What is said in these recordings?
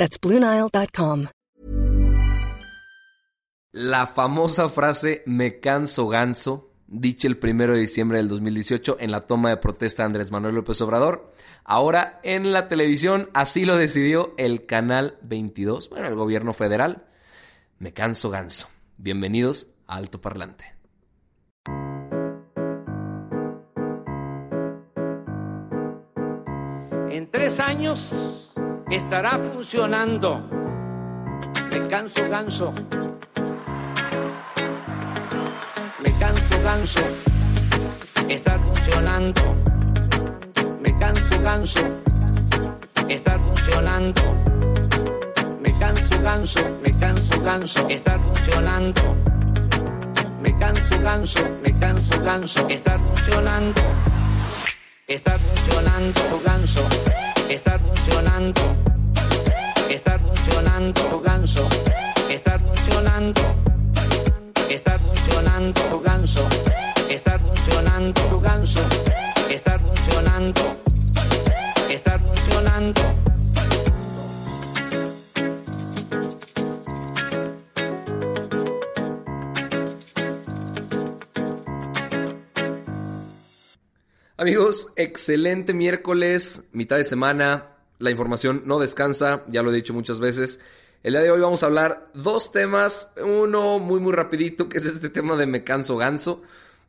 That's BlueNile.com. La famosa frase me canso ganso, dicha el primero de diciembre del 2018 en la toma de protesta de Andrés Manuel López Obrador. Ahora en la televisión, así lo decidió el Canal 22, bueno, el gobierno federal. Me canso ganso. Bienvenidos a Alto Parlante. En tres años estará funcionando. Me canso ganso. Me canso ganso. Está funcionando. Me canso ganso. Está funcionando. Me canso ganso. Me canso ganso. Está funcionando. Me canso ganso. Me canso ganso. Está funcionando. Está funcionando, ganso. Está funcionando. Está funcionando, ganso. Está funcionando. Está funcionando, ganso. Está funcionando, ganso. Está funcionando. Está funcionando. Amigos, excelente miércoles, mitad de semana. La información no descansa, ya lo he dicho muchas veces. El día de hoy vamos a hablar dos temas, uno muy muy rapidito, que es este tema de Me canso ganso,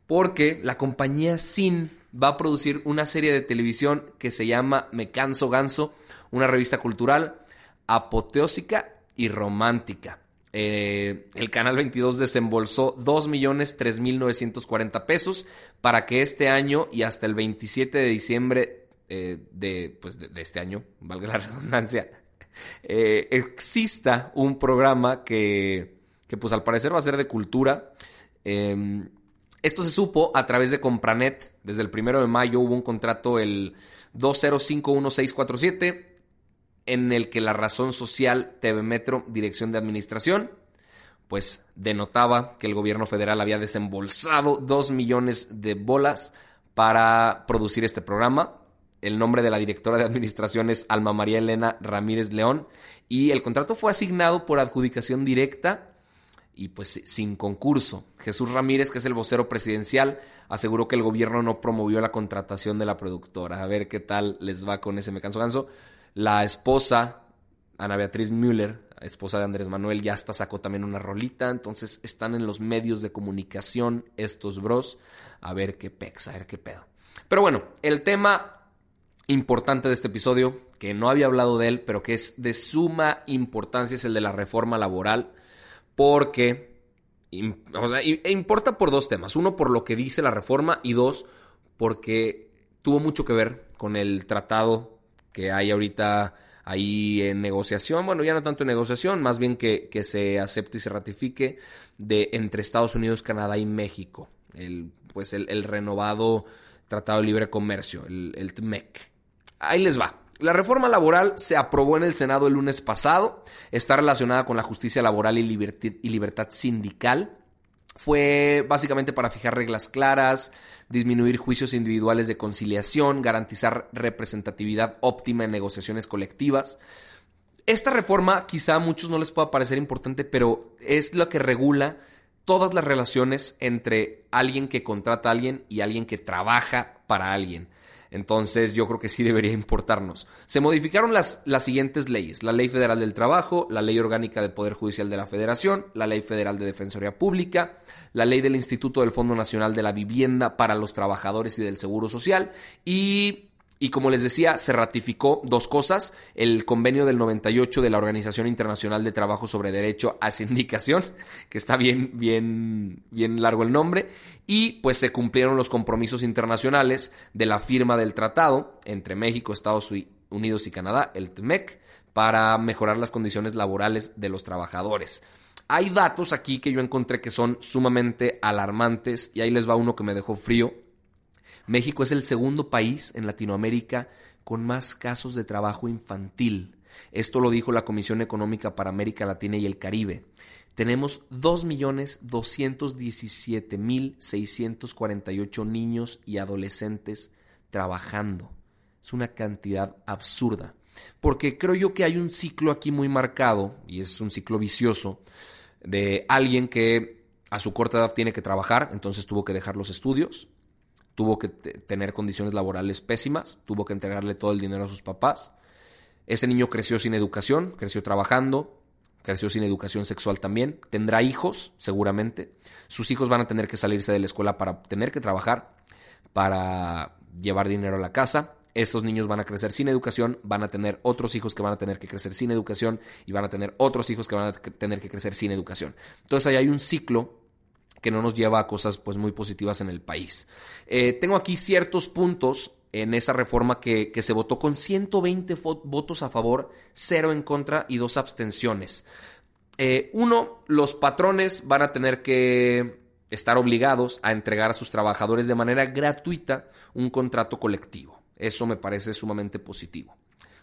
porque la compañía Sin va a producir una serie de televisión que se llama Me canso ganso, una revista cultural apoteósica y romántica. Eh, el Canal 22 desembolsó 2.003.940 pesos para que este año y hasta el 27 de diciembre eh, de, pues de, este año, valga la redundancia, eh, exista un programa que, que, pues al parecer va a ser de cultura. Em, esto se supo a través de Compranet. Desde el primero de mayo hubo un contrato el 2051647 en el que la razón social TV Metro, Dirección de Administración, pues denotaba que el gobierno federal había desembolsado 2 millones de bolas para producir este programa. El nombre de la directora de administración es Alma María Elena Ramírez León y el contrato fue asignado por adjudicación directa y pues sin concurso. Jesús Ramírez, que es el vocero presidencial, aseguró que el gobierno no promovió la contratación de la productora. A ver qué tal les va con ese me canso ganso. La esposa, Ana Beatriz Müller, esposa de Andrés Manuel, ya hasta sacó también una rolita. Entonces están en los medios de comunicación estos bros. A ver qué pex, a ver qué pedo. Pero bueno, el tema importante de este episodio, que no había hablado de él, pero que es de suma importancia, es el de la reforma laboral. Porque o sea, e importa por dos temas. Uno, por lo que dice la reforma. Y dos, porque tuvo mucho que ver con el tratado que hay ahorita ahí en negociación, bueno, ya no tanto en negociación, más bien que, se acepte y se ratifique de entre Estados Unidos, Canadá y México, el, pues el, renovado Tratado de Libre Comercio, el, el TMEC. Ahí les va. La reforma laboral se aprobó en el Senado el lunes pasado, está relacionada con la justicia laboral y libertad sindical fue básicamente para fijar reglas claras, disminuir juicios individuales de conciliación, garantizar representatividad óptima en negociaciones colectivas. Esta reforma quizá a muchos no les pueda parecer importante, pero es lo que regula todas las relaciones entre alguien que contrata a alguien y alguien que trabaja para alguien. Entonces yo creo que sí debería importarnos. Se modificaron las, las siguientes leyes. La Ley Federal del Trabajo, la Ley Orgánica de Poder Judicial de la Federación, la Ley Federal de Defensoría Pública, la Ley del Instituto del Fondo Nacional de la Vivienda para los Trabajadores y del Seguro Social y y como les decía, se ratificó dos cosas, el convenio del 98 de la Organización Internacional de Trabajo sobre Derecho a Sindicación, que está bien, bien, bien largo el nombre, y pues se cumplieron los compromisos internacionales de la firma del tratado entre México, Estados Unidos y Canadá, el TMEC, para mejorar las condiciones laborales de los trabajadores. Hay datos aquí que yo encontré que son sumamente alarmantes y ahí les va uno que me dejó frío. México es el segundo país en Latinoamérica con más casos de trabajo infantil. Esto lo dijo la Comisión Económica para América Latina y el Caribe. Tenemos 2.217.648 niños y adolescentes trabajando. Es una cantidad absurda. Porque creo yo que hay un ciclo aquí muy marcado, y es un ciclo vicioso, de alguien que a su corta edad tiene que trabajar, entonces tuvo que dejar los estudios, tuvo que tener condiciones laborales pésimas, tuvo que entregarle todo el dinero a sus papás. Ese niño creció sin educación, creció trabajando, creció sin educación sexual también, tendrá hijos, seguramente. Sus hijos van a tener que salirse de la escuela para tener que trabajar, para llevar dinero a la casa. Esos niños van a crecer sin educación, van a tener otros hijos que van a tener que crecer sin educación y van a tener otros hijos que van a tener que crecer sin educación. Entonces ahí hay un ciclo que no nos lleva a cosas pues muy positivas en el país. Eh, tengo aquí ciertos puntos en esa reforma que, se votó con 120 votos a favor, cero en contra y dos abstenciones. Eh, uno, los patrones van a tener que estar obligados a entregar a sus trabajadores de manera gratuita un contrato colectivo. Eso me parece sumamente positivo.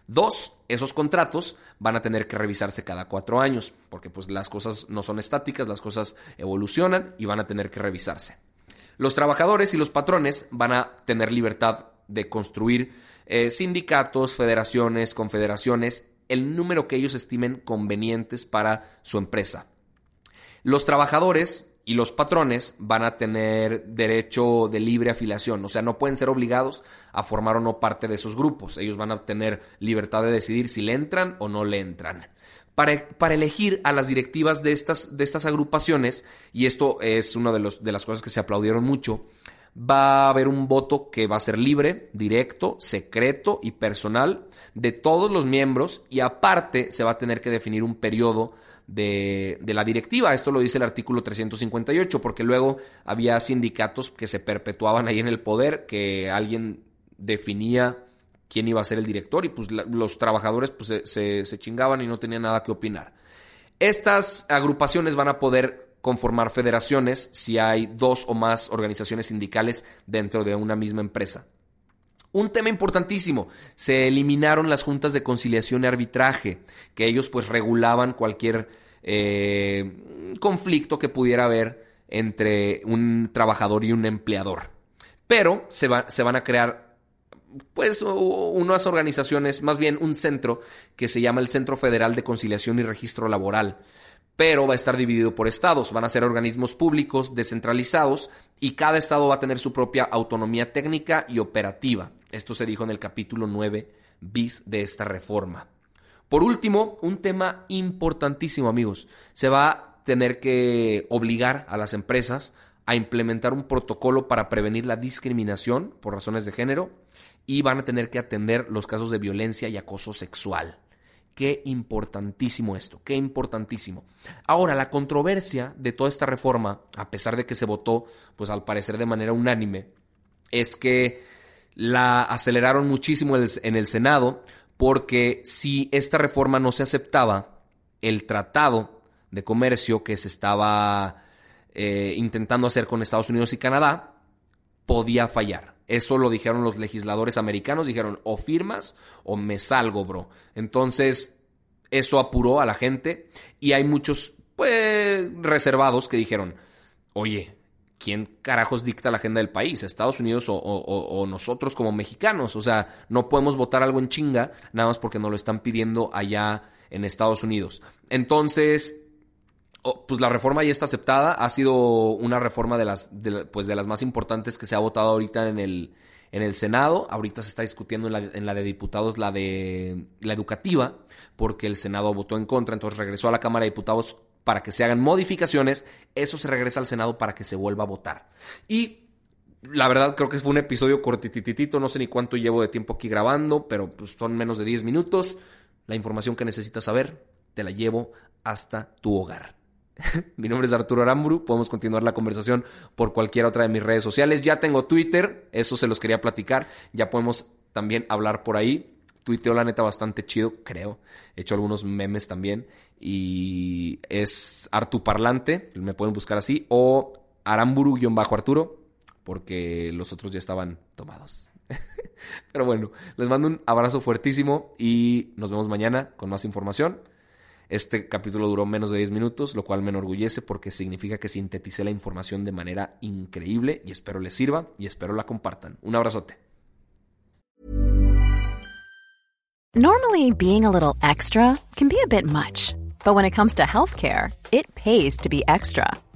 Dos, esos contratos van a tener que revisarse cada cuatro años, porque pues las cosas no son estáticas, las cosas evolucionan y van a tener que revisarse. Los trabajadores y los patrones van a tener libertad de construir eh, sindicatos, federaciones, confederaciones, el número que ellos estimen convenientes para su empresa. Los trabajadores y los patrones van a tener derecho de libre afiliación, o sea, no pueden ser obligados a formar o no parte de esos grupos. Ellos van a tener libertad de decidir si le entran o no le entran. Para, para elegir a las directivas de estas, de estas agrupaciones, y esto es una de, de las cosas que se aplaudieron mucho, va a haber un voto que va a ser libre, directo, secreto y personal de todos los miembros y aparte se va a tener que definir un periodo de, la directiva. Esto lo dice el artículo 358, porque luego había sindicatos que se perpetuaban ahí en el poder, que alguien definía quién iba a ser el director y pues los trabajadores pues, se, se chingaban y no tenían nada que opinar. Estas agrupaciones van a poder conformar federaciones si hay dos o más organizaciones sindicales dentro de una misma empresa. Un tema importantísimo, se eliminaron las juntas de conciliación y arbitraje, que ellos pues regulaban cualquier eh, conflicto que pudiera haber entre un trabajador y un empleador. Pero se, se van a crear pues unas organizaciones, más bien un centro que se llama el Centro Federal de Conciliación y Registro Laboral, pero va a estar dividido por estados, van a ser organismos públicos descentralizados y cada estado va a tener su propia autonomía técnica y operativa. Esto se dijo en el capítulo 9 bis de esta reforma. Por último, un tema importantísimo, amigos. Se va a tener que obligar a las empresas a implementar un protocolo para prevenir la discriminación por razones de género y van a tener que atender los casos de violencia y acoso sexual. Qué importantísimo esto, qué importantísimo. Ahora, la controversia de toda esta reforma, a pesar de que se votó, pues al parecer de manera unánime, es que la aceleraron muchísimo en el Senado porque si esta reforma no se aceptaba, el tratado de comercio que se estaba eh, intentando hacer con Estados Unidos y Canadá podía fallar. Eso lo dijeron los legisladores americanos, dijeron o firmas o me salgo, bro. Entonces, eso apuró a la gente y hay muchos, pues, reservados que dijeron, oye, ¿quién carajos dicta la agenda del país? ¿Estados Unidos o, nosotros como mexicanos? O sea, no podemos votar algo en chinga nada más porque nos lo están pidiendo allá en Estados Unidos. Entonces, pues la reforma ya está aceptada. Ha sido una reforma de las, pues de las más importantes que se ha votado ahorita en el, en el Senado. Ahorita se está discutiendo en la, en la, de diputados la de la educativa, porque el Senado votó en contra, entonces regresó a la Cámara de Diputados para que se hagan modificaciones, eso se regresa al Senado para que se vuelva a votar. Y la verdad creo que fue un episodio cortititito, no sé ni cuánto llevo de tiempo aquí grabando, pero pues son menos de 10 minutos. La información que necesitas saber te la llevo hasta tu hogar. Mi nombre es Arturo Aramburu, podemos continuar la conversación por cualquier otra de mis redes sociales. Ya tengo Twitter, eso se los quería platicar, ya podemos también hablar por ahí. tuiteo la neta bastante chido, creo. He hecho algunos memes también. Y es Artu Parlante, me pueden buscar así. O Aramburu-Arturo, porque los otros ya estaban tomados. Pero bueno, les mando un abrazo fuertísimo y nos vemos mañana con más información. Este capítulo duró menos de 10 minutos, lo cual me enorgullece porque significa que sinteticé la información de manera increíble y espero les sirva y espero la compartan. Un abrazote. Normally being a little extra can be a bit much, but when it comes to healthcare, it pays to be extra.